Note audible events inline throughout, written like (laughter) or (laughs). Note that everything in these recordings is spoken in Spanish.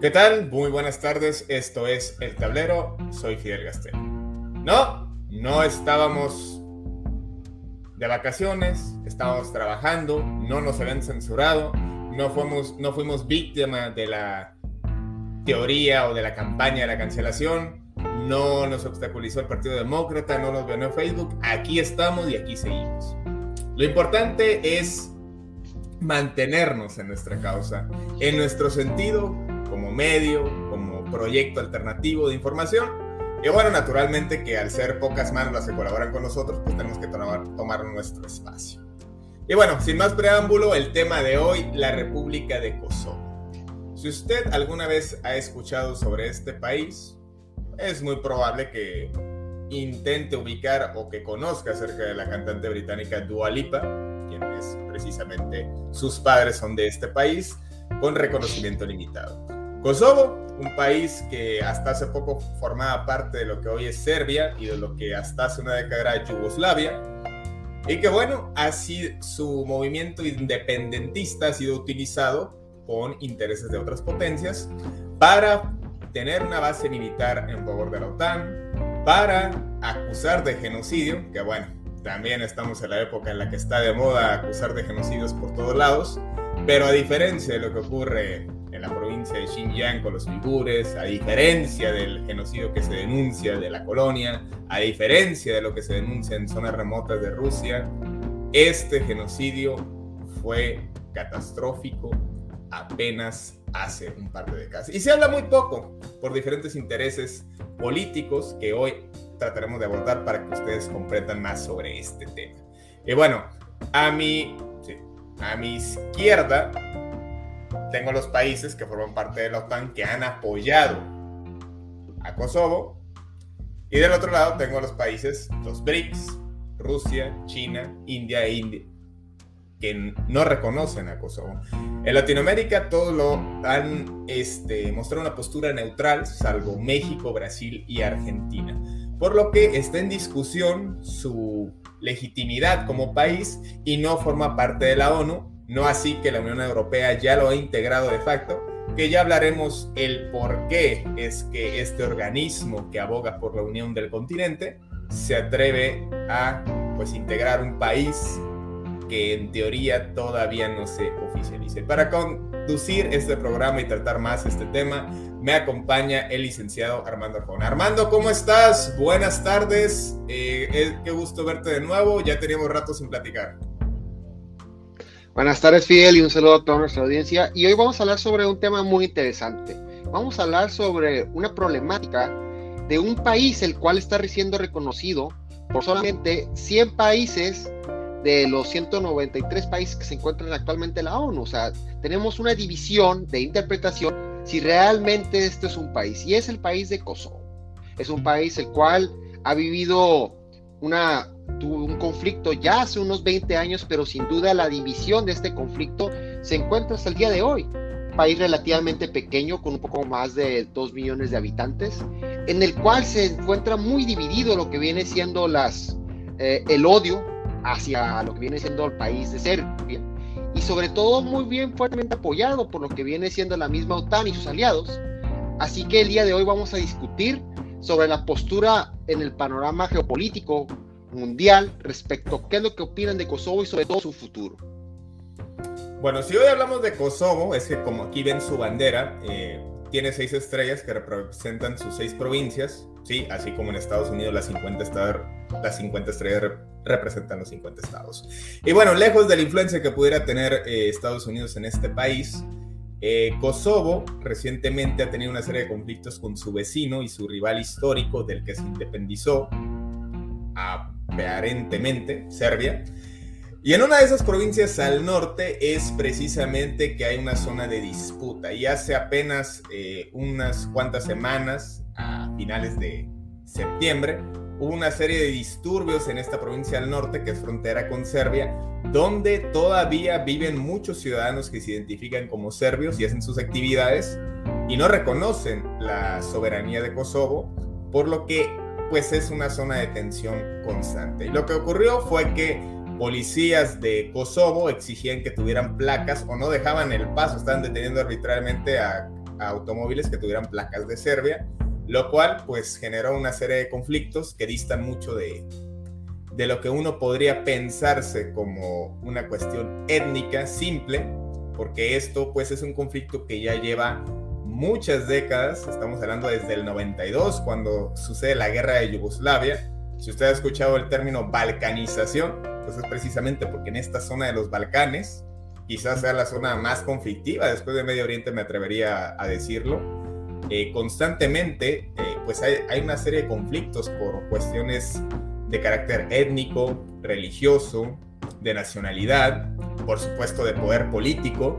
¿Qué tal? Muy buenas tardes. Esto es El Tablero. Soy Fidel Gastel. No, no estábamos de vacaciones, estábamos trabajando, no nos habían censurado, no fuimos, no fuimos víctima de la teoría o de la campaña de la cancelación, no nos obstaculizó el Partido Demócrata, no nos en Facebook. Aquí estamos y aquí seguimos. Lo importante es mantenernos en nuestra causa, en nuestro sentido como medio, como proyecto alternativo de información. Y bueno, naturalmente que al ser pocas manos las que colaboran con nosotros, pues tenemos que tomar, tomar nuestro espacio. Y bueno, sin más preámbulo, el tema de hoy, la República de Kosovo. Si usted alguna vez ha escuchado sobre este país, es muy probable que intente ubicar o que conozca acerca de la cantante británica Dua Lipa, quien es precisamente sus padres son de este país, con reconocimiento limitado. Kosovo, un país que hasta hace poco formaba parte de lo que hoy es Serbia y de lo que hasta hace una década era Yugoslavia. Y que bueno, así su movimiento independentista ha sido utilizado con intereses de otras potencias para tener una base militar en favor de la OTAN, para acusar de genocidio, que bueno, también estamos en la época en la que está de moda acusar de genocidios por todos lados, pero a diferencia de lo que ocurre en la provincia de Xinjiang con los uigures, a diferencia del genocidio que se denuncia de la colonia, a diferencia de lo que se denuncia en zonas remotas de Rusia, este genocidio fue catastrófico apenas hace un par de décadas. Y se habla muy poco por diferentes intereses políticos que hoy trataremos de abordar para que ustedes comprendan más sobre este tema. Y bueno, a mi, a mi izquierda tengo los países que forman parte de la OTAN que han apoyado a Kosovo. Y del otro lado tengo los países, los BRICS, Rusia, China, India e India, que no reconocen a Kosovo. En Latinoamérica todos lo han este, mostrado una postura neutral, salvo México, Brasil y Argentina. Por lo que está en discusión su legitimidad como país y no forma parte de la ONU, no así que la Unión Europea ya lo ha integrado de facto, que ya hablaremos el por qué es que este organismo que aboga por la unión del continente se atreve a pues integrar un país que en teoría todavía no se oficialice. Para conducir este programa y tratar más este tema, me acompaña el licenciado Armando Arjona. Armando, ¿cómo estás? Buenas tardes. Eh, eh, qué gusto verte de nuevo. Ya teníamos rato sin platicar. Buenas tardes, Fidel, y un saludo a toda nuestra audiencia. Y hoy vamos a hablar sobre un tema muy interesante. Vamos a hablar sobre una problemática de un país el cual está siendo reconocido por solamente 100 países de los 193 países que se encuentran actualmente en la ONU. O sea, tenemos una división de interpretación si realmente esto es un país. Y es el país de Kosovo. Es un país el cual ha vivido una conflicto ya hace unos 20 años, pero sin duda la división de este conflicto se encuentra hasta el día de hoy. País relativamente pequeño, con un poco más de 2 millones de habitantes, en el cual se encuentra muy dividido lo que viene siendo las, eh, el odio hacia lo que viene siendo el país de Serbia. Y sobre todo muy bien fuertemente apoyado por lo que viene siendo la misma OTAN y sus aliados. Así que el día de hoy vamos a discutir sobre la postura en el panorama geopolítico mundial respecto a qué es lo que opinan de Kosovo y sobre todo su futuro. Bueno, si hoy hablamos de Kosovo, es que como aquí ven su bandera, eh, tiene seis estrellas que representan sus seis provincias, ¿sí? Así como en Estados Unidos las 50, las 50 estrellas representan los 50 estados. Y bueno, lejos de la influencia que pudiera tener eh, Estados Unidos en este país, eh, Kosovo recientemente ha tenido una serie de conflictos con su vecino y su rival histórico del que se independizó, aparentemente, Serbia. Y en una de esas provincias al norte es precisamente que hay una zona de disputa. Y hace apenas eh, unas cuantas semanas, a finales de septiembre, hubo una serie de disturbios en esta provincia al norte, que es frontera con Serbia, donde todavía viven muchos ciudadanos que se identifican como serbios y hacen sus actividades y no reconocen la soberanía de Kosovo, por lo que pues es una zona de tensión constante. Y lo que ocurrió fue que policías de Kosovo exigían que tuvieran placas o no dejaban el paso, estaban deteniendo arbitrariamente a, automóviles que tuvieran placas de Serbia, lo cual pues generó una serie de conflictos que distan mucho de, de lo que uno podría pensarse como una cuestión étnica simple, porque esto pues es un conflicto que ya lleva muchas décadas, estamos hablando desde el 92, cuando sucede la guerra de Yugoslavia. Si usted ha escuchado el término balcanización, pues es precisamente porque en esta zona de los Balcanes, quizás sea la zona más conflictiva después de Medio Oriente, me atrevería a decirlo, eh, constantemente eh, pues hay, hay, una serie de conflictos por cuestiones de carácter étnico, religioso, de nacionalidad, por supuesto de poder político,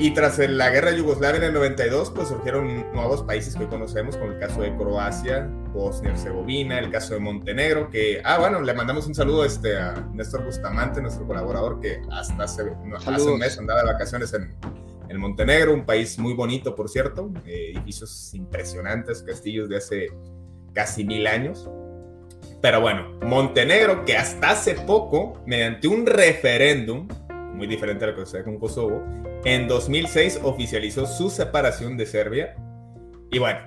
y tras la guerra Yugoslavia en el 92, pues surgieron nuevos países que hoy conocemos, como el caso de Croacia, Bosnia Herzegovina, el caso de Montenegro, que, ah, bueno, le mandamos un saludo este, a Néstor Bustamante, nuestro colaborador, que hasta hace, hace un mes andaba de vacaciones en, en, Montenegro, un país muy bonito, por cierto, eh, edificios impresionantes, castillos de hace casi mil años. Pero bueno, Montenegro, que hasta hace poco, mediante un referéndum, muy diferente a lo que sucede con Kosovo, en 2006 oficializó su separación de Serbia. Y bueno,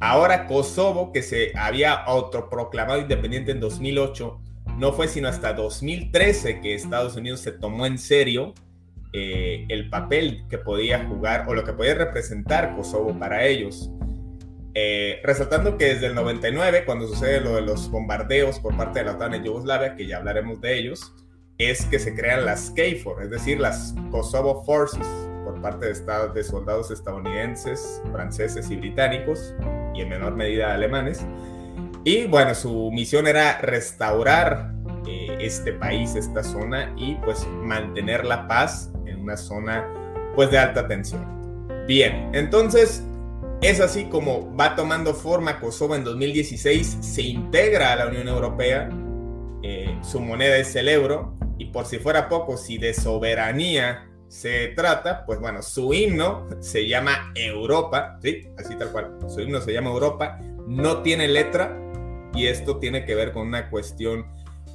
ahora Kosovo, que se había autoproclamado independiente en 2008, no fue sino hasta 2013 que Estados Unidos se tomó en serio eh, el papel que podía jugar o lo que podía representar Kosovo para ellos. Eh, resaltando que desde el 99, cuando sucede lo de los bombardeos por parte de la OTAN en Yugoslavia, que ya hablaremos de ellos, es que se crean las KFOR, es decir, las Kosovo Forces, por parte de, de soldados estadounidenses, franceses y británicos, y en menor medida alemanes. Y bueno, su misión era restaurar eh, este país, esta zona, y pues mantener la paz en una zona pues de alta tensión. Bien, entonces es así como va tomando forma Kosovo en 2016, se integra a la Unión Europea, eh, su moneda es el euro, y por si fuera poco, si de soberanía se trata, pues bueno, su himno se llama Europa, ¿sí? Así tal cual. Su himno se llama Europa, no tiene letra y esto tiene que ver con una cuestión,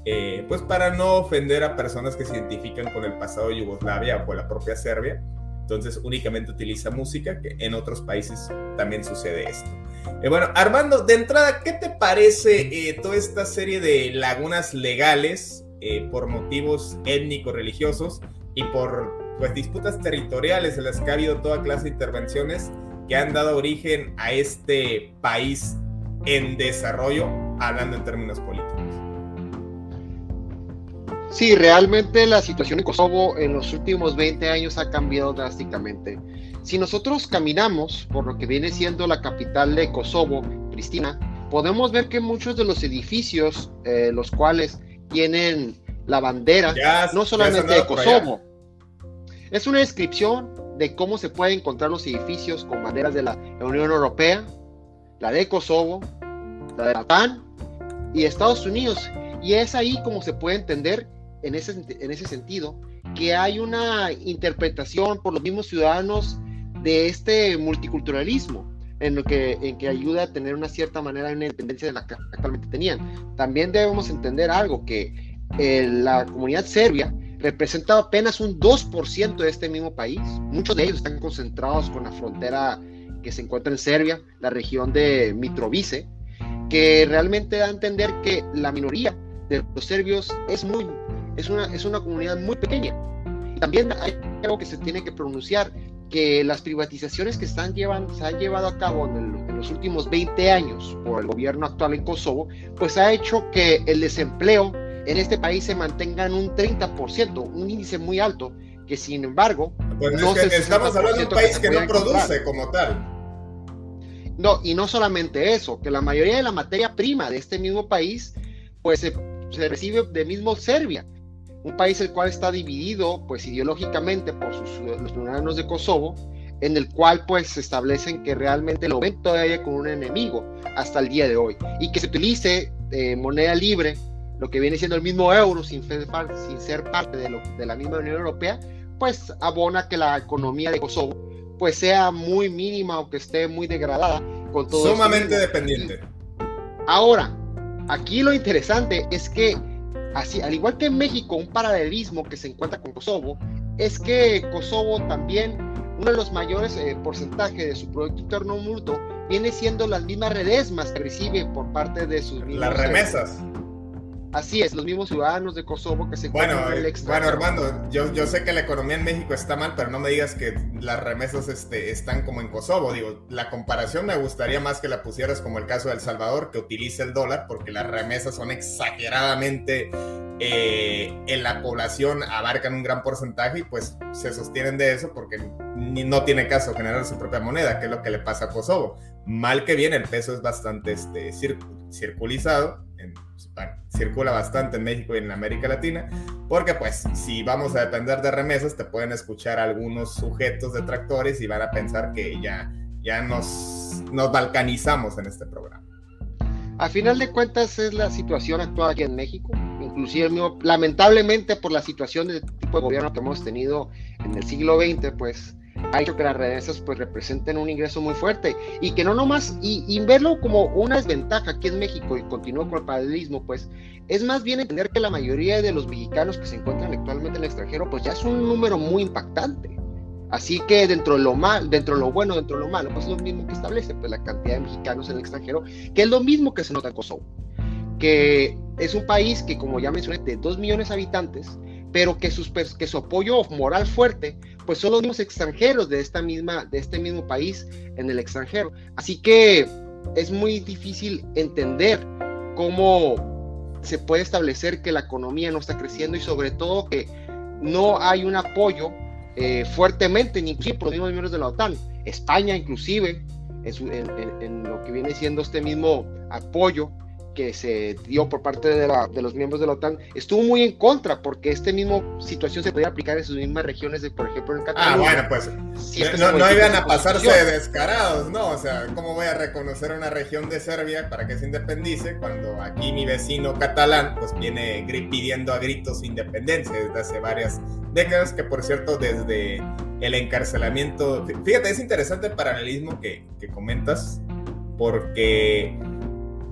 eh, pues para no ofender a personas que se identifican con el pasado de Yugoslavia o con la propia Serbia. Entonces únicamente utiliza música, que en otros países también sucede esto. Eh, bueno, Armando, de entrada, ¿qué te parece eh, toda esta serie de lagunas legales eh, por motivos étnico-religiosos y por pues, disputas territoriales en las que ha habido toda clase de intervenciones que han dado origen a este país en desarrollo, hablando en términos políticos. Sí, realmente la situación en Kosovo en los últimos 20 años ha cambiado drásticamente. Si nosotros caminamos por lo que viene siendo la capital de Kosovo, Pristina, podemos ver que muchos de los edificios, eh, los cuales tienen la bandera, no solamente de Kosovo. Es una descripción de cómo se pueden encontrar los edificios con banderas de la Unión Europea, la de Kosovo, la de la y Estados Unidos. Y es ahí como se puede entender en ese, en ese sentido que hay una interpretación por los mismos ciudadanos de este multiculturalismo en lo que, en que ayuda a tener una cierta manera de una independencia de la que actualmente tenían. También debemos entender algo, que eh, la comunidad serbia representa apenas un 2% de este mismo país. Muchos de ellos están concentrados con la frontera que se encuentra en Serbia, la región de Mitrovice, que realmente da a entender que la minoría de los serbios es muy, es una, es una comunidad muy pequeña. También hay algo que se tiene que pronunciar, que las privatizaciones que están llevando, se han llevado a cabo en, en, los últimos 20 años por el gobierno actual en Kosovo, pues ha hecho que el desempleo en este país se mantenga en un 30%, un índice muy alto, que sin embargo... Pues no es que estamos hablando de un país que, que no produce como tal. No, y no solamente eso, que la mayoría de la materia prima de este mismo país, pues se, se recibe de mismo Serbia, un país el cual está dividido, pues ideológicamente por sus, los ciudadanos de Kosovo, en el cual pues se establecen que realmente lo ven todavía con un enemigo hasta el día de hoy, y que se utilice eh, moneda libre, lo que viene siendo el mismo euro, sin, sin ser parte de, lo, de la misma Unión Europea, pues abona que la economía de Kosovo pues sea muy mínima o que esté muy degradada con todo sumamente dependiente. Ahora, aquí lo interesante es que así, al igual que en México, un paralelismo que se encuentra con Kosovo es que Kosovo también uno de los mayores eh, porcentajes de su producto interno bruto viene siendo las mismas redesmas que recibe por parte de sus las remesas. Así es, los mismos ciudadanos de Kosovo que se encuentran bueno, en el extranjero. Bueno, Armando, yo, yo sé que la economía en México está mal, pero no me digas que las remesas este, están como en Kosovo. Digo, la comparación me gustaría más que la pusieras como el caso de El Salvador, que utiliza el dólar, porque las remesas son exageradamente eh, en la población, abarcan un gran porcentaje y pues se sostienen de eso porque no tiene caso generar su propia moneda, que es lo que le pasa a Kosovo. Mal que bien, el peso es bastante este, circulizado circula bastante en México y en América Latina, porque pues si vamos a depender de remesas, te pueden escuchar algunos sujetos detractores y van a pensar que ya, ya nos, nos balcanizamos en este programa. A final de cuentas es la situación actual aquí en México, inclusive lamentablemente por la situación de tipo de gobierno que hemos tenido en el siglo XX, pues ha hecho que las remesas pues representen un ingreso muy fuerte y que no nomás, y, verlo como una desventaja aquí en México y continúo con el paralelismo, pues es más bien entender que la mayoría de los mexicanos que se encuentran actualmente en el extranjero pues ya es un número muy impactante. Así que dentro de lo mal, dentro de lo bueno, dentro de lo malo, pues es lo mismo que establece pues, la cantidad de mexicanos en el extranjero, que es lo mismo que se nota en Kosovo, que es un país que como ya mencioné, de 2 millones de habitantes, pero que, sus, que su apoyo moral fuerte, pues son los mismos extranjeros de, esta misma, de este mismo país en el extranjero. Así que es muy difícil entender cómo se puede establecer que la economía no está creciendo y sobre todo que no hay un apoyo eh, fuertemente, ni por los mismos miembros de la OTAN. España inclusive, en lo que viene siendo este mismo apoyo que se dio por parte de, los miembros de la OTAN estuvo muy en contra porque este mismo situación se podía aplicar en sus mismas regiones, de, por ejemplo en Cataluña. Ah, bueno, pues no, no, iban a pasarse de descarados, ¿no? O sea, ¿cómo voy a reconocer una región de Serbia para que se independice cuando aquí mi vecino catalán pues viene pidiendo a gritos independencia desde hace varias décadas, que por cierto desde el encarcelamiento, fíjate, es interesante el paralelismo que, que comentas porque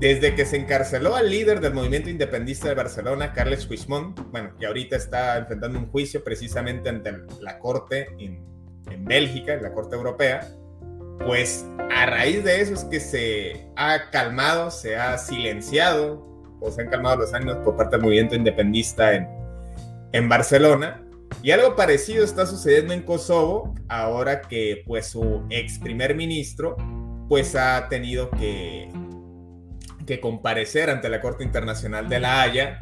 desde que se encarceló al líder del movimiento independentista de Barcelona, Carles Puigdemont, bueno, que ahorita está enfrentando un juicio precisamente ante la Corte en, en Bélgica, en la Corte Europea, pues a raíz de eso es que se ha calmado, se ha silenciado, o se han calmado los ánimos por parte del movimiento independentista en, en Barcelona. Y algo parecido está sucediendo en Kosovo, ahora que pues su ex primer ministro pues ha tenido que que comparecer ante la Corte Internacional de la Haya,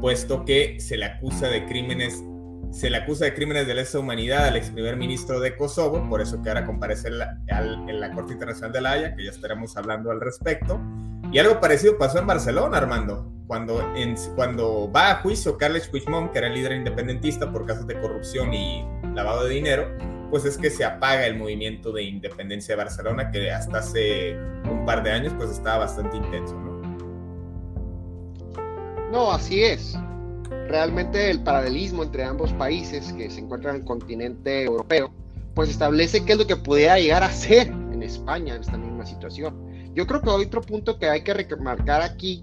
puesto que se le acusa de crímenes se le acusa de crímenes de lesa humanidad al ex primer ministro de Kosovo, por eso que ahora comparece en la, en la Corte Internacional de la Haya, que ya estaremos hablando al respecto. Y algo parecido pasó en Barcelona, Armando, cuando, en, cuando va a juicio Carles Puigdemont, que era el líder independentista por casos de corrupción y lavado de dinero, pues es que se apaga el movimiento de independencia de Barcelona, que hasta hace un par de años pues estaba bastante intenso, ¿no? No, así es. Realmente el paralelismo entre ambos países que se encuentran en el continente europeo, pues establece qué es lo que pudiera llegar a ser en España en esta misma situación. Yo creo que otro punto que hay que remarcar aquí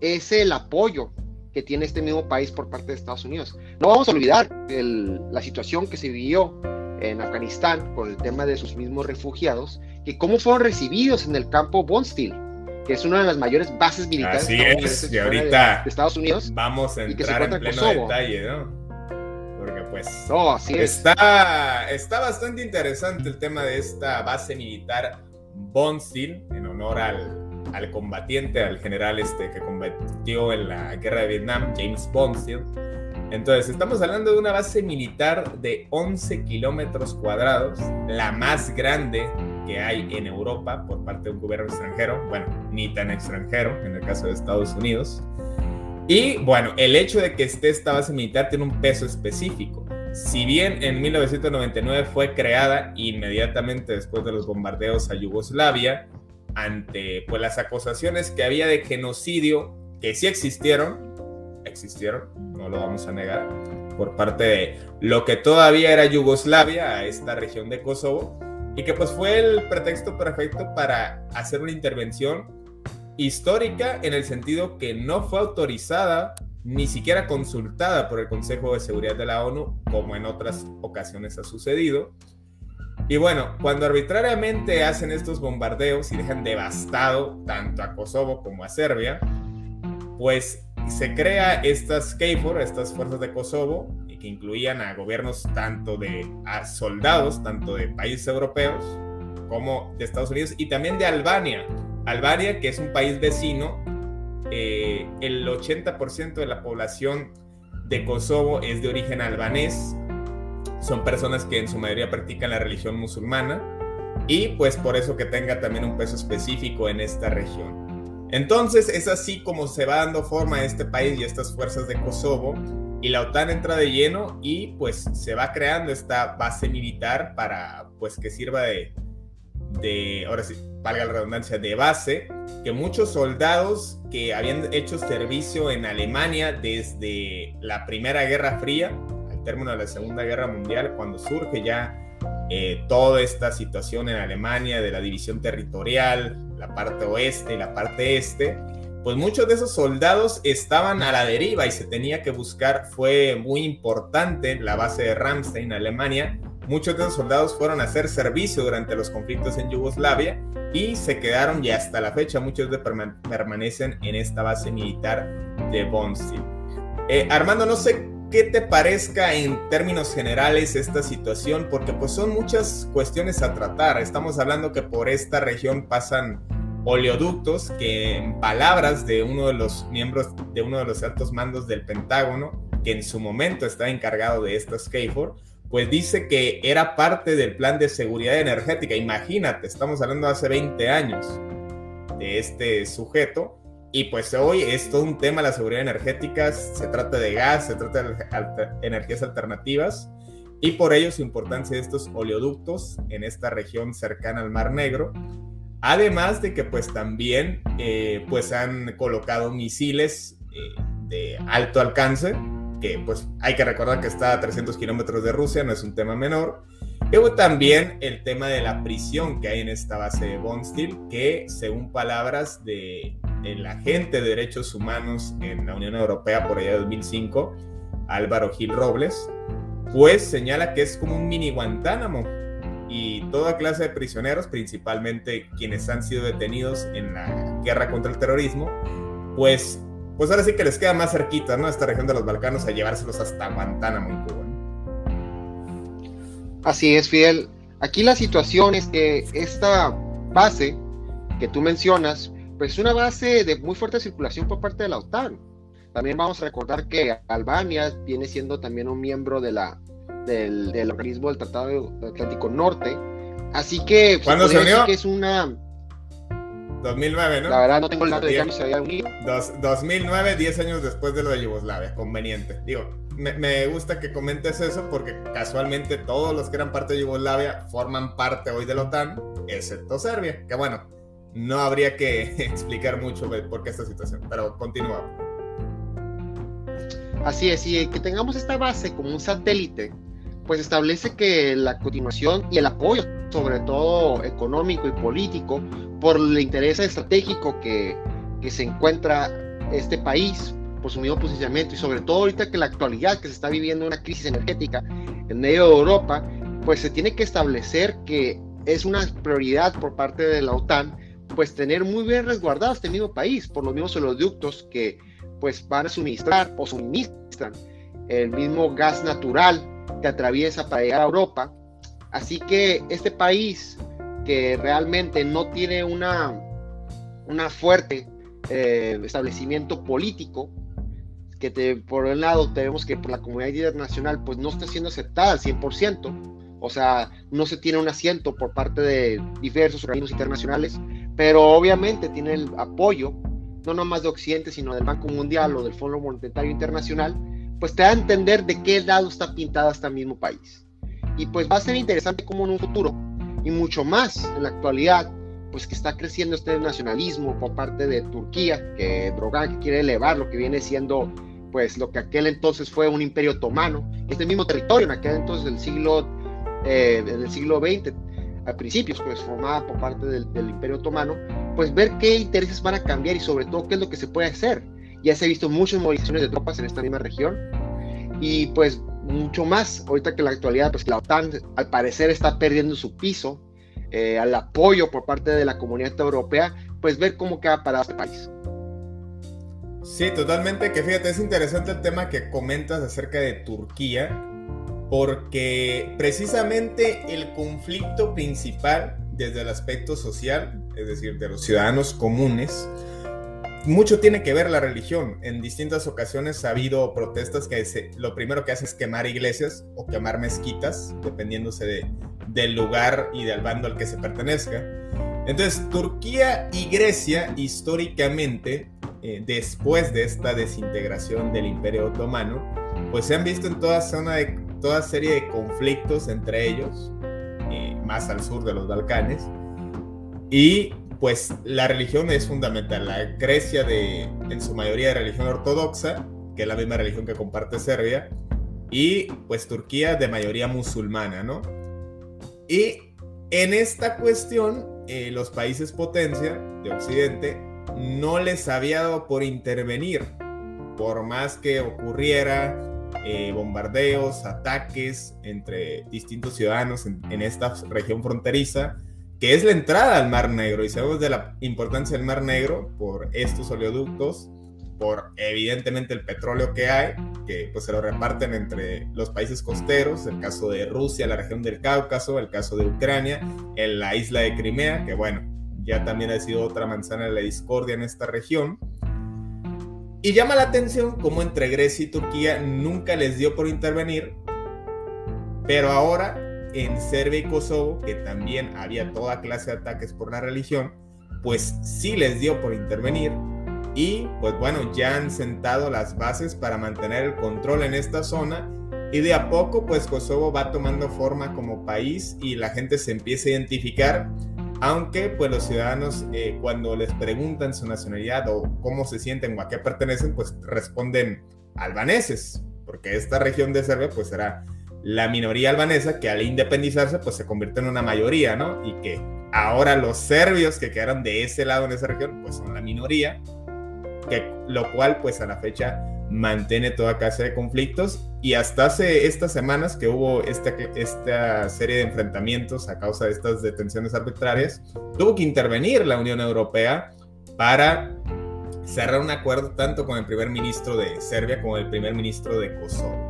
es el apoyo que tiene este mismo país por parte de Estados Unidos. No vamos a olvidar la situación que se vivió en Afganistán con el tema de sus mismos refugiados, que cómo fueron recibidos en el campo Bondsteel que es una de las mayores bases militares Así es, y ahorita de, Estados Unidos. Vamos a entrar en pleno detalle, ¿no? Porque pues no, así está, está bastante interesante el tema de esta base militar Bonstil, en honor al, al combatiente, al general este que combatió en la guerra de Vietnam, James Bonstil. Entonces, estamos hablando de una base militar de 11 kilómetros cuadrados, la más grande que hay en Europa por parte de un gobierno extranjero, bueno, ni tan extranjero en el caso de Estados Unidos. Y bueno, el hecho de que esté esta base militar tiene un peso específico. Si bien en 1999 fue creada inmediatamente después de los bombardeos a Yugoslavia, ante pues, las acusaciones que había de genocidio, que sí existieron, existieron, no lo vamos a negar, por parte de lo que todavía era Yugoslavia, esta región de Kosovo, y que pues fue el pretexto perfecto para hacer una intervención histórica en el sentido que no fue autorizada ni siquiera consultada por el Consejo de Seguridad de la ONU, como en otras ocasiones ha sucedido. Y bueno, cuando arbitrariamente hacen estos bombardeos y dejan devastado tanto a Kosovo como a Serbia, pues se crea estas KFOR, estas fuerzas de Kosovo, que incluían a gobiernos tanto de soldados, tanto de países europeos como de Estados Unidos y también de Albania. Albania, que es un país vecino, eh, el 80% de la población de Kosovo es de origen albanés. Son personas que en su mayoría practican la religión musulmana y pues por eso que tenga también un peso específico en esta región. Entonces es así como se va dando forma a este país y estas fuerzas de Kosovo y la OTAN entra de lleno y pues se va creando esta base militar para pues que sirva de, de ahora sí, valga la redundancia, de base, que muchos soldados que habían hecho servicio en Alemania desde la Primera Guerra Fría, al término de la Segunda Guerra Mundial, cuando surge ya eh, toda esta situación en Alemania de la división territorial, la parte oeste y la parte este, pues muchos de esos soldados estaban a la deriva y se tenía que buscar, fue muy importante la base de Ramstein, Alemania, muchos de esos soldados fueron a hacer servicio durante los conflictos en Yugoslavia y se quedaron y hasta la fecha muchos de permanecen en esta base militar de Bonstil. Eh, Armando, no sé qué te parezca en términos generales esta situación, porque pues son muchas cuestiones a tratar. Estamos hablando que por esta región pasan oleoductos que en palabras de uno de los miembros de uno de los altos mandos del Pentágono, que en su momento estaba encargado de estas KFOR, pues dice que era parte del plan de seguridad energética. Imagínate, estamos hablando de hace 20 años de este sujeto y pues hoy es todo un tema la seguridad energética, se trata de gas, se trata de energías alternativas y por ello su importancia de estos oleoductos en esta región cercana al Mar Negro Además de que pues también eh, pues han colocado misiles eh, de alto alcance, que pues hay que recordar que está a 300 kilómetros de Rusia, no es un tema menor. Y también el tema de la prisión que hay en esta base de Bonstil, que según palabras de el agente de derechos humanos en la Unión Europea por allá de 2005, Álvaro Gil Robles, pues señala que es como un mini Guantánamo, y toda clase de prisioneros, principalmente quienes han sido detenidos en la guerra contra el terrorismo, pues, pues ahora sí que les queda más cerquita, ¿no? Esta región de los Balcanos a llevárselos hasta Guantánamo en Cuba. Así es, Fidel. Aquí la situación es que esta base que tú mencionas, pues es una base de muy fuerte circulación por parte de la OTAN. También vamos a recordar que Albania viene siendo también un miembro de la del, organismo del Tratado Atlántico Norte. Así que ¿Cuándo se unió? que es una 2009, ¿no? La verdad no tengo el dato de que se había unido. 2009, 10 años después de lo de Yugoslavia, conveniente. Digo, me, me, gusta que comentes eso porque casualmente todos los que eran parte de Yugoslavia forman parte hoy de la OTAN, excepto Serbia, que bueno, no habría que (laughs) explicar mucho por qué esta situación, pero continúa. Así es, y que tengamos esta base como un satélite pues establece que la continuación y el apoyo, sobre todo económico y político, por el interés estratégico que, que se encuentra este país, por su mismo posicionamiento y sobre todo ahorita que la actualidad que se está viviendo una crisis energética en medio de Europa, pues se tiene que establecer que es una prioridad por parte de la OTAN pues tener muy bien resguardado este mismo país por los mismos oleoductos que pues van a suministrar o suministran el mismo gas natural que atraviesa para llegar a Europa. Así que este país que realmente no tiene una, una fuerte eh, establecimiento político, que te, por un lado tenemos que por la comunidad internacional pues no está siendo aceptada al 100%, o sea, no se tiene un asiento por parte de diversos organismos internacionales, pero obviamente tiene el apoyo no nomás de Occidente, sino del Banco Mundial o del Fondo Monetario Internacional, pues te da a entender de qué lado está pintado este mismo país. Y pues va a ser interesante cómo en un futuro, y mucho más en la actualidad, pues que está creciendo este nacionalismo por parte de Turquía, que Drogan quiere elevar lo que viene siendo pues lo que aquel entonces fue un imperio otomano, este mismo territorio en aquel entonces del siglo, eh, en el siglo XX, a principios, pues formada por parte del, Imperio Otomano, pues ver qué intereses van a cambiar y sobre todo qué es lo que se puede hacer. Ya se ha visto muchas movilizaciones de tropas en esta misma región y pues mucho más ahorita que en la actualidad, pues la OTAN al parecer está perdiendo su piso eh, al apoyo por parte de la comunidad europea, pues ver cómo queda para este país. Sí, totalmente, que fíjate, es interesante el tema que comentas acerca de Turquía, porque precisamente el conflicto principal desde el aspecto social, es decir, de los ciudadanos comunes, mucho tiene que ver la religión. En distintas ocasiones ha habido protestas que lo primero que hacen es quemar iglesias o quemar mezquitas, dependiéndose de, del lugar y del bando al que se pertenezca. Entonces, Turquía y Grecia históricamente, eh, después de esta desintegración del Imperio Otomano, pues se han visto en toda zona de toda serie de conflictos entre ellos, eh, más al sur de los Balcanes, y pues la religión es fundamental. La Grecia de, en su mayoría de religión ortodoxa, que es la misma religión que comparte Serbia, y pues Turquía de mayoría musulmana, ¿no? Y en esta cuestión, eh, los países potencia de Occidente no les había dado por intervenir, por más que ocurriera eh, bombardeos, ataques entre distintos ciudadanos en, esta región fronteriza, que es la entrada al Mar Negro. Y sabemos de la importancia del Mar Negro por estos oleoductos, por evidentemente el petróleo que hay, que pues se lo reparten entre los países costeros, el caso de Rusia, la región del Cáucaso, el caso de Ucrania, en la isla de Crimea, que bueno, ya también ha sido otra manzana de la discordia en esta región. Y llama la atención cómo entre Grecia y Turquía nunca les dio por intervenir, pero ahora en Serbia y Kosovo, que también había toda clase de ataques por la religión, pues sí les dio por intervenir y pues bueno, ya han sentado las bases para mantener el control en esta zona y de a poco pues Kosovo va tomando forma como país y la gente se empieza a identificar aunque pues los ciudadanos eh, cuando les preguntan su nacionalidad o cómo se sienten o a qué pertenecen, pues responden albaneses, porque esta región de Serbia pues era la minoría albanesa que al independizarse pues se convirtió en una mayoría, ¿no? Y que ahora los serbios que quedaron de ese lado en esa región pues son la minoría, que, lo cual pues a la fecha mantiene toda clase de conflictos y hasta hace estas semanas que hubo esta, esta serie de enfrentamientos a causa de estas detenciones arbitrarias, tuvo que intervenir la Unión Europea para cerrar un acuerdo tanto con el primer ministro de Serbia como el primer ministro de Kosovo.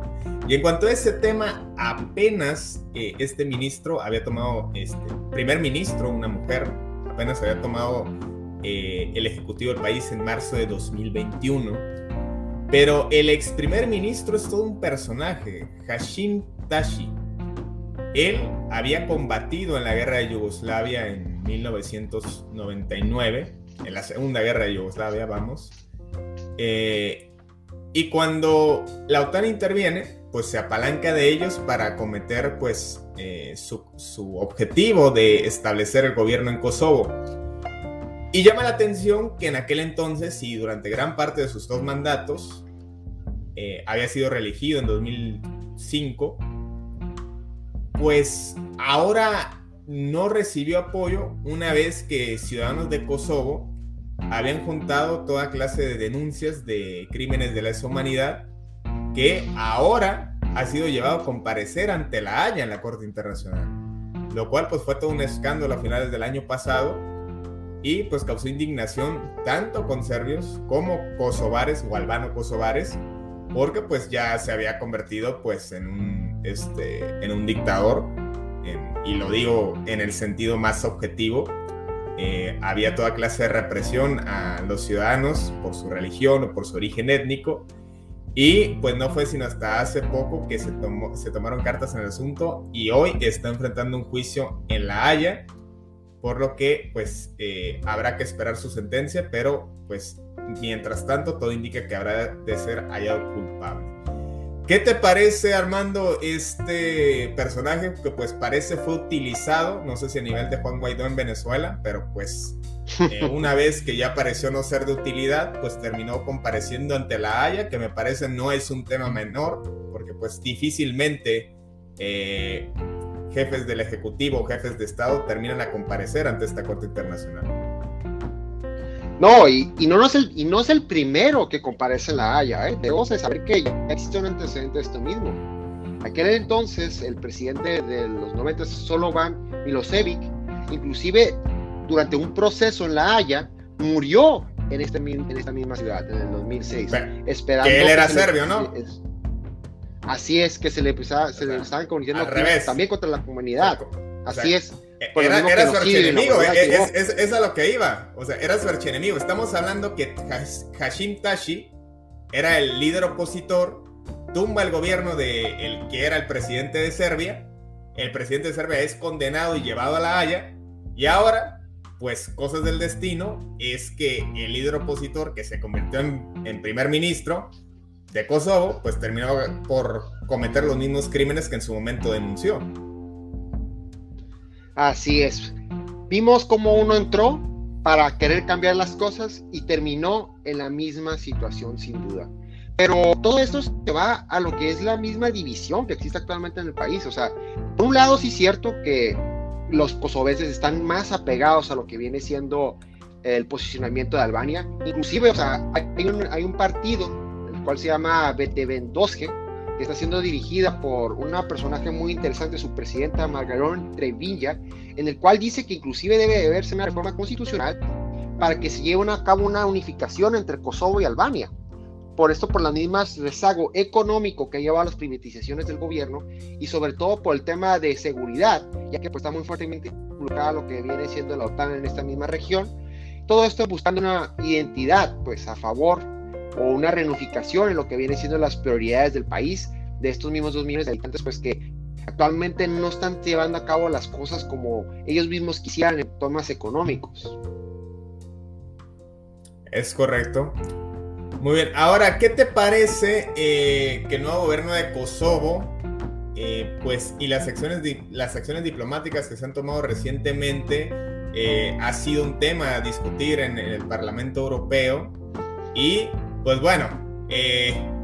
Y en cuanto a ese tema, apenas eh, este ministro había tomado, este primer ministro, una mujer, apenas había tomado eh, el ejecutivo del país en marzo de 2021 pero el ex primer ministro es todo un personaje, Hashim Tashi. Él había combatido en la guerra de Yugoslavia en 1999, en la segunda guerra de Yugoslavia, vamos. Eh, y cuando la OTAN interviene, pues se apalanca de ellos para cometer pues eh, su, su objetivo de establecer el gobierno en Kosovo. Y llama la atención que en aquel entonces y durante gran parte de sus dos mandatos, eh, había sido reelegido en 2005, pues ahora no recibió apoyo una vez que ciudadanos de Kosovo habían juntado toda clase de denuncias de crímenes de lesa humanidad que ahora ha sido llevado a comparecer ante la Haya en la Corte Internacional, lo cual pues fue todo un escándalo a finales del año pasado y pues causó indignación tanto con serbios como kosovares o albano-kosovares porque pues ya se había convertido pues en un, este, en un dictador y lo digo en el sentido más objetivo. Eh, había toda clase de represión a los ciudadanos por su religión o por su origen étnico y pues no fue sino hasta hace poco que se, tomó, se tomaron cartas en el asunto y hoy está enfrentando un juicio en La Haya, por lo que pues eh, habrá que esperar su sentencia, pero pues mientras tanto todo indica que habrá de ser hallado culpable. ¿Qué te parece, Armando, este personaje que pues parece fue utilizado, no sé si a nivel de Juan Guaidó en Venezuela, pero pues eh, una vez que ya pareció no ser de utilidad, pues terminó compareciendo ante la Haya, que me parece no es un tema menor, porque pues difícilmente eh, jefes del Ejecutivo, jefes de Estado terminan a comparecer ante esta Corte Internacional. No, y, no, es el, y no es el primero que comparece en la Haya, ¿eh? debemos de saber que ya existe un antecedente de esto mismo. Aquel entonces, el presidente de los 90, Solovan Milosevic, inclusive durante un proceso en La Haya, murió en, este, en esta misma ciudad, en el 2006. esperando que él era serbio, ¿no? así es, que se le, empezaba, se le estaban cometiendo también contra la comunidad. Así es. Era, era su archienemigo, es, es, es, a lo que iba. O sea, era su archienemigo. Estamos hablando que Hashim Tashi era el líder opositor, tumba el gobierno de el que era el presidente de Serbia. El presidente de Serbia es condenado y llevado a la Haya. Y ahora pues cosas del destino es que el líder opositor que se convirtió en, primer ministro de Kosovo, pues terminó por cometer los mismos crímenes que en su momento denunció. Así es. Vimos cómo uno entró para querer cambiar las cosas y terminó en la misma situación sin duda. Pero todo esto se va a lo que es la misma división que existe actualmente en el país. O sea, por un lado sí es cierto que los kosoveses están más apegados a lo que viene siendo el posicionamiento de Albania. Inclusive, o sea, hay un, partido, el cual se llama Betevendosge, que está siendo dirigida por una personaje muy interesante, su presidenta Margarón Trevilla, en el cual dice que inclusive debe de haberse una reforma constitucional para que se lleve a cabo una unificación entre Kosovo y Albania por esto por las mismas rezago económico que lleva a las privatizaciones del gobierno y sobre todo por el tema de seguridad, ya que pues, está muy fuertemente involucrada lo que viene siendo la OTAN en esta misma región. Todo esto buscando una identidad pues a favor o una reunificación en lo que viene siendo las prioridades del país de estos mismos dos millones de habitantes pues que actualmente no están llevando a cabo las cosas como ellos mismos quisieran en temas económicos. Es correcto. Muy bien, ahora, ¿qué te parece eh, que el nuevo gobierno de Kosovo, eh, pues, y las acciones, las acciones diplomáticas que se han tomado recientemente, eh, ha sido un tema a discutir en, el Parlamento Europeo? Y, pues bueno,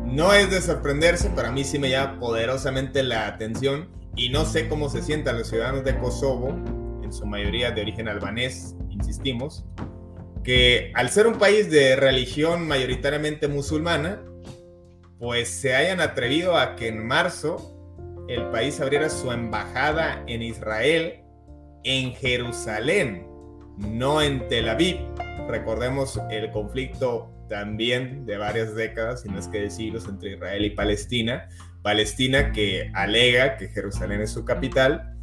no es de sorprenderse, para mí sí me llama poderosamente la atención y no sé cómo se sientan los ciudadanos de Kosovo, en su mayoría de origen albanés, insistimos, que al ser un país de religión mayoritariamente musulmana, pues se hayan atrevido a que en marzo el país abriera su embajada en Israel, en Jerusalén, no en Tel Aviv. Recordemos el conflicto también de varias décadas, si no es que de siglos, entre Israel y Palestina. Palestina que alega que Jerusalén es su capital,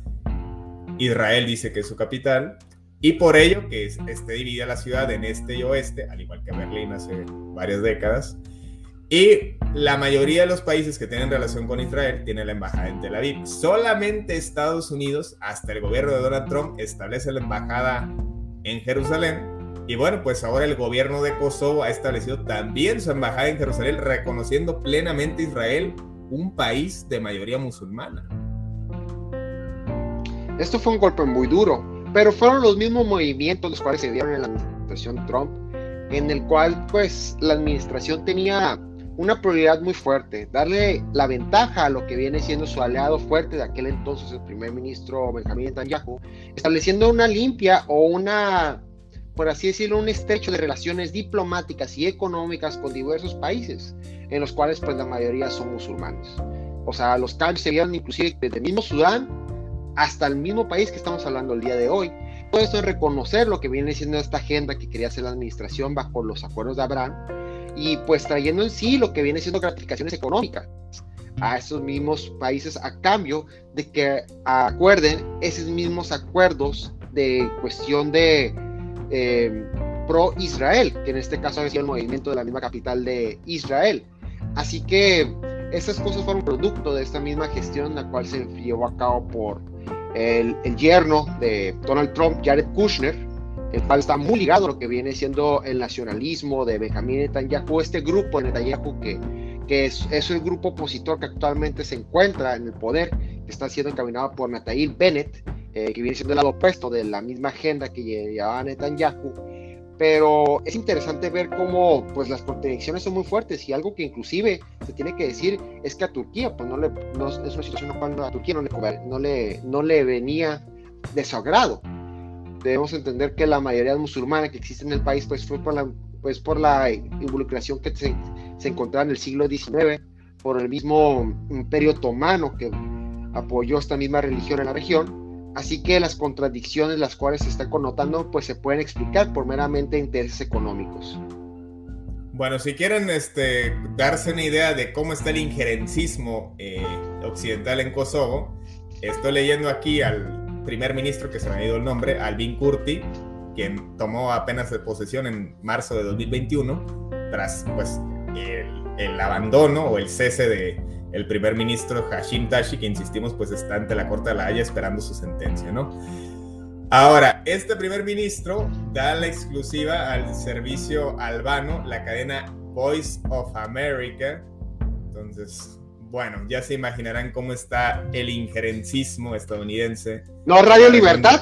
Israel dice que es su capital, y por ello que esté dividida la ciudad en este y oeste, al igual que Berlín hace varias décadas. Y la mayoría de los países que tienen relación con Israel tienen la embajada en Tel Aviv. Solamente Estados Unidos, hasta el gobierno de Donald Trump, establece la embajada en Jerusalén. Y bueno, pues ahora el gobierno de Kosovo ha establecido también su embajada en Jerusalén, reconociendo plenamente Israel, un país de mayoría musulmana. Esto fue un golpe muy duro, pero fueron los mismos movimientos los cuales se dieron en la administración Trump, en el cual pues la administración tenía una prioridad muy fuerte, darle la ventaja a lo que viene siendo su aliado fuerte de aquel entonces, el primer ministro Benjamin Netanyahu, estableciendo una limpia o una, por así decirlo, un estrecho de relaciones diplomáticas y económicas con diversos países, en los cuales pues la mayoría son musulmanes. O sea, los cambios se vieron inclusive desde el mismo Sudán hasta el mismo país que estamos hablando el día de hoy, todo esto es reconocer lo que viene siendo esta agenda que quería hacer la administración bajo los acuerdos de Abraham y pues trayendo en sí lo que viene siendo gratificaciones económicas a esos mismos países a cambio de que acuerden esos mismos acuerdos de cuestión de eh, pro-Israel, que en este caso ha sido el movimiento de la misma capital de Israel. Así que esas cosas fueron producto de esta misma gestión, la cual se llevó a cabo por el, yerno de Donald Trump, Jared Kushner, el cual está muy ligado a lo que viene siendo el nacionalismo de Benjamin Netanyahu, este grupo de Netanyahu que, que es, el grupo opositor que actualmente se encuentra en el poder, que está siendo encaminado por Nathaniel Bennett, eh, que viene siendo el lado opuesto de la misma agenda que llevaba Netanyahu pero es interesante ver cómo pues las contradicciones son muy fuertes y algo que inclusive se tiene que decir es que a Turquía pues no le no, es una situación cuando a Turquía no le, no le, no le venía de su agrado. Debemos entender que la mayoría musulmana que existe en el país pues fue por la pues por la involucración que se, se encontraba en el siglo XIX por el mismo imperio otomano que apoyó esta misma religión en la región Así que las contradicciones las cuales se están connotando pues se pueden explicar por meramente intereses económicos. Bueno, si quieren este, darse una idea de cómo está el injerencismo eh, occidental en Kosovo, estoy leyendo aquí al primer ministro que se me ha ido el nombre, Albin Kurti, quien tomó apenas de posesión en marzo de 2021, tras pues el, el abandono o el cese de, el primer ministro Hashim Tashi, que insistimos, pues está ante la Corte de la Haya esperando su sentencia, ¿no? Ahora, este primer ministro da la exclusiva al servicio albano, la cadena Voice of America. Entonces, bueno, ya se imaginarán cómo está el injerencismo estadounidense. ¿No Radio Libertad?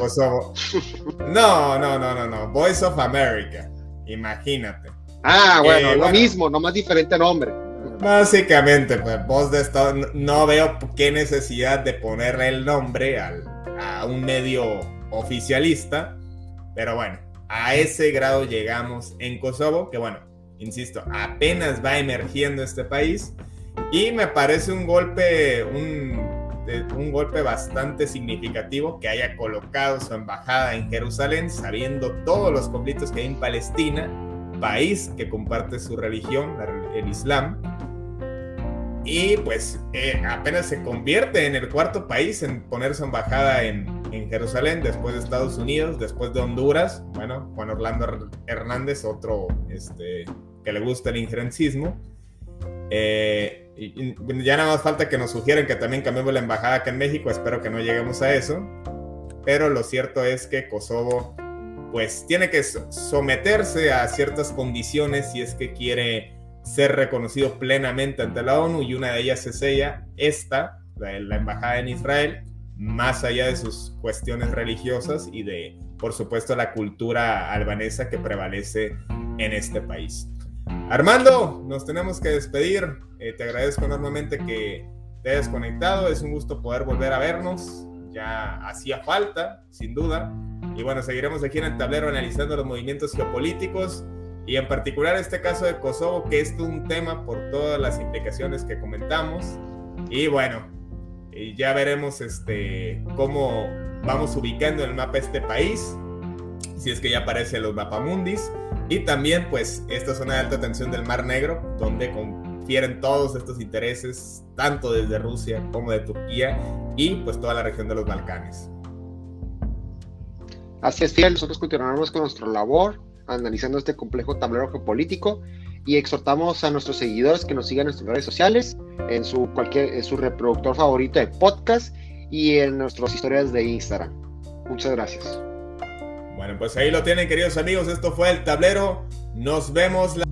No, no, no, no, no. Voice of America. Imagínate. Ah, bueno, lo mismo, nomás diferente nombre. Básicamente, pues voz de Estado, no veo qué necesidad de ponerle el nombre a un medio oficialista, pero bueno, a ese grado llegamos en Kosovo, que bueno, insisto, apenas va emergiendo este país y me parece un golpe, un, un golpe bastante significativo que haya colocado su embajada en Jerusalén, sabiendo todos los conflictos que hay en Palestina, país que comparte su religión, el Islam, y pues eh, apenas se convierte en el cuarto país en poner su embajada en, Jerusalén, después de Estados Unidos, después de Honduras, bueno, Juan Orlando Hernández, otro este, que le gusta el injerencismo. Eh, ya nada más falta que nos sugieran que también cambiemos la embajada acá en México, espero que no lleguemos a eso, pero lo cierto es que Kosovo pues tiene que someterse a ciertas condiciones si es que quiere ser reconocido plenamente ante la ONU y una de ellas es ella, esta, la, embajada en Israel, más allá de sus cuestiones religiosas y de, por supuesto, la cultura albanesa que prevalece en este país. Armando, nos tenemos que despedir. Eh, te agradezco enormemente que te hayas conectado. Es un gusto poder volver a vernos. Ya hacía falta, sin duda. Y bueno, seguiremos aquí en el tablero analizando los movimientos geopolíticos y en particular este caso de Kosovo, que es un tema por todas las implicaciones que comentamos. Y bueno, ya veremos este, cómo vamos ubicando en el mapa este país, si es que ya aparece los mapamundis. Y también, pues, esta zona de alta tensión del Mar Negro, donde confieren todos estos intereses, tanto desde Rusia como de Turquía, y pues toda la región de los Balcanes. Así es, fiel, nosotros continuaremos con nuestra labor analizando este complejo tablero geopolítico y exhortamos a nuestros seguidores que nos sigan en nuestras redes sociales, en su, cualquier, su reproductor favorito de podcast y en nuestras historias de Instagram. Muchas gracias. Bueno, pues ahí lo tienen, queridos amigos. Esto fue el tablero. Nos vemos. La